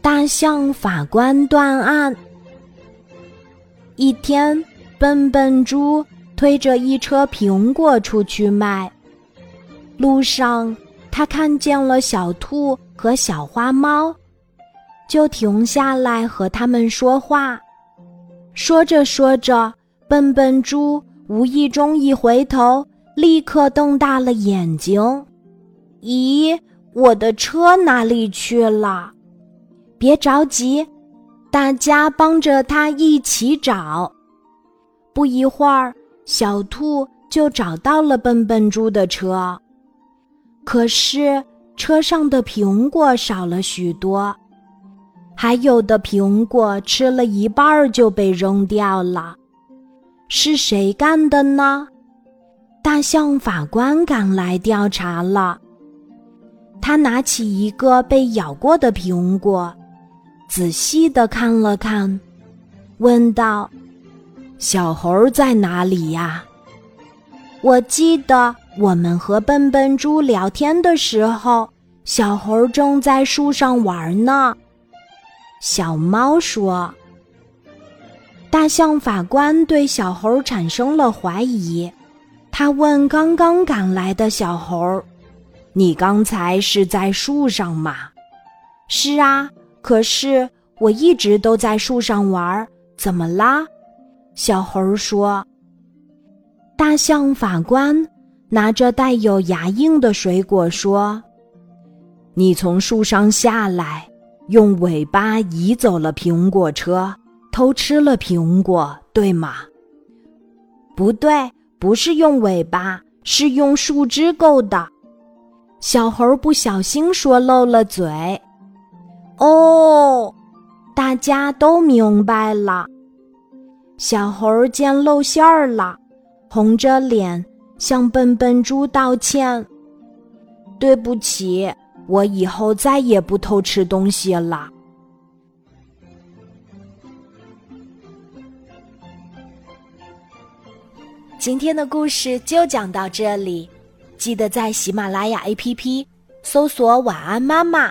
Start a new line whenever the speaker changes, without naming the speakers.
大象法官断案。一天，笨笨猪推着一车苹果出去卖，路上他看见了小兔和小花猫，就停下来和他们说话。说着说着，笨笨猪无意中一回头，立刻瞪大了眼睛。咦，我的车哪里去了？别着急，大家帮着他一起找。不一会儿，小兔就找到了笨笨猪的车，可是车上的苹果少了许多。还有的苹果吃了一半就被扔掉了，是谁干的呢？大象法官赶来调查了。他拿起一个被咬过的苹果，仔细的看了看，问道：“小猴在哪里呀？”我记得我们和笨笨猪聊天的时候，小猴正在树上玩呢。小猫说：“大象法官对小猴产生了怀疑，他问刚刚赶来的小猴：‘你刚才是在树上吗？’‘是啊，可是我一直都在树上玩，怎么啦？’小猴说。大象法官拿着带有牙印的水果说：‘你从树上下来。’”用尾巴移走了苹果车，偷吃了苹果，对吗？不对，不是用尾巴，是用树枝够的。小猴不小心说漏了嘴。哦，大家都明白了。小猴见露馅儿了，红着脸向笨笨猪道歉：“对不起。”我以后再也不偷吃东西了。今天的故事就讲到这里，记得在喜马拉雅 APP 搜索“晚安妈妈”，